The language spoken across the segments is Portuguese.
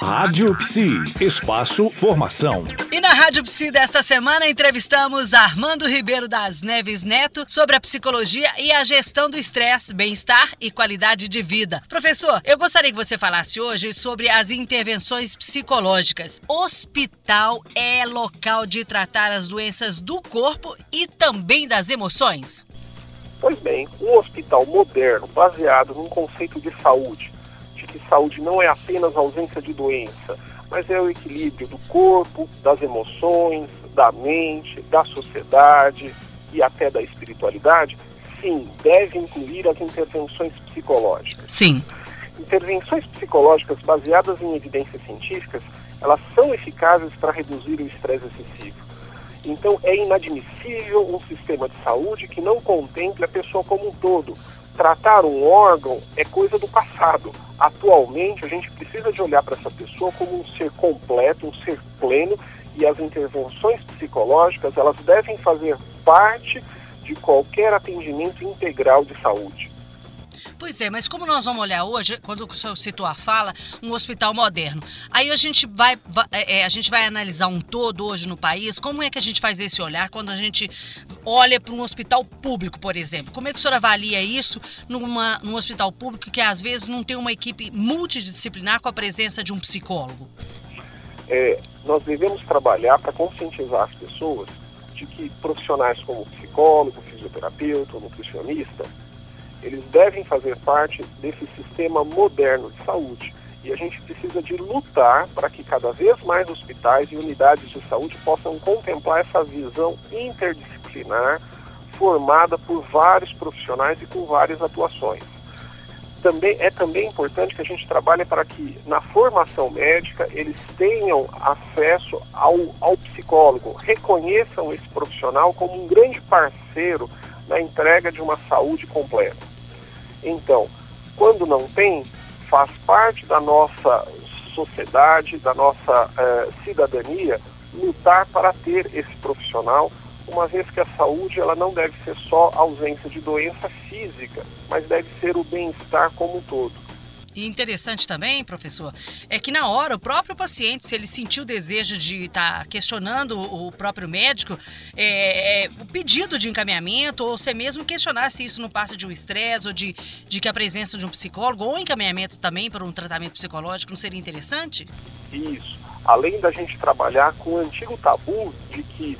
Rádio Psi, espaço formação. E na Rádio Psi desta semana entrevistamos Armando Ribeiro das Neves Neto sobre a psicologia e a gestão do estresse, bem-estar e qualidade de vida. Professor, eu gostaria que você falasse hoje sobre as intervenções psicológicas. Hospital é local de tratar as doenças do corpo e também das emoções? Pois bem, um hospital moderno baseado num conceito de saúde que saúde não é apenas ausência de doença, mas é o equilíbrio do corpo, das emoções, da mente, da sociedade e até da espiritualidade, sim, deve incluir as intervenções psicológicas. Sim. Intervenções psicológicas baseadas em evidências científicas, elas são eficazes para reduzir o estresse excessivo. Então, é inadmissível um sistema de saúde que não contemple a pessoa como um todo, tratar um órgão é coisa do passado. Atualmente, a gente precisa de olhar para essa pessoa como um ser completo, um ser pleno, e as intervenções psicológicas, elas devem fazer parte de qualquer atendimento integral de saúde. Pois é, mas como nós vamos olhar hoje, quando o senhor citou a fala, um hospital moderno, aí a gente vai, vai é, a gente vai analisar um todo hoje no país, como é que a gente faz esse olhar quando a gente olha para um hospital público, por exemplo? Como é que o senhor avalia isso numa, num hospital público que às vezes não tem uma equipe multidisciplinar com a presença de um psicólogo? É, nós devemos trabalhar para conscientizar as pessoas de que profissionais como psicólogo, fisioterapeuta, nutricionista, eles devem fazer parte desse sistema moderno de saúde. E a gente precisa de lutar para que cada vez mais hospitais e unidades de saúde possam contemplar essa visão interdisciplinar formada por vários profissionais e com várias atuações. Também, é também importante que a gente trabalhe para que na formação médica eles tenham acesso ao, ao psicólogo, reconheçam esse profissional como um grande parceiro na entrega de uma saúde completa. Então, quando não tem, faz parte da nossa sociedade, da nossa eh, cidadania, lutar para ter esse profissional, uma vez que a saúde ela não deve ser só ausência de doença física, mas deve ser o bem-estar como um todo. E interessante também, professor, é que na hora o próprio paciente, se ele sentiu o desejo de estar tá questionando o próprio médico, é, é, o pedido de encaminhamento, ou se mesmo questionar se isso não passa de um estresse, ou de, de que a presença de um psicólogo, ou encaminhamento também para um tratamento psicológico, não seria interessante? Isso. Além da gente trabalhar com o antigo tabu de que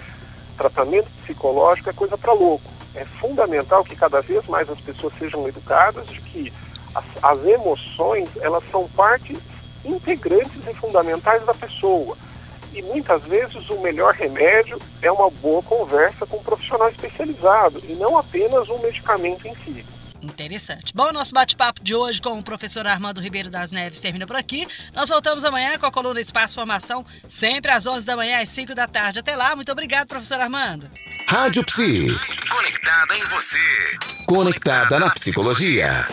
tratamento psicológico é coisa para louco. É fundamental que cada vez mais as pessoas sejam educadas de que as, as emoções, elas são partes integrantes e fundamentais da pessoa. E muitas vezes o melhor remédio é uma boa conversa com um profissional especializado e não apenas um medicamento em si. Interessante. Bom, nosso bate-papo de hoje com o professor Armando Ribeiro das Neves termina por aqui. Nós voltamos amanhã com a coluna Espaço Formação, sempre às 11 da manhã às 5 da tarde. Até lá, muito obrigado, professor Armando. Rádio Psi. Conectada em você. Conectada na psicologia.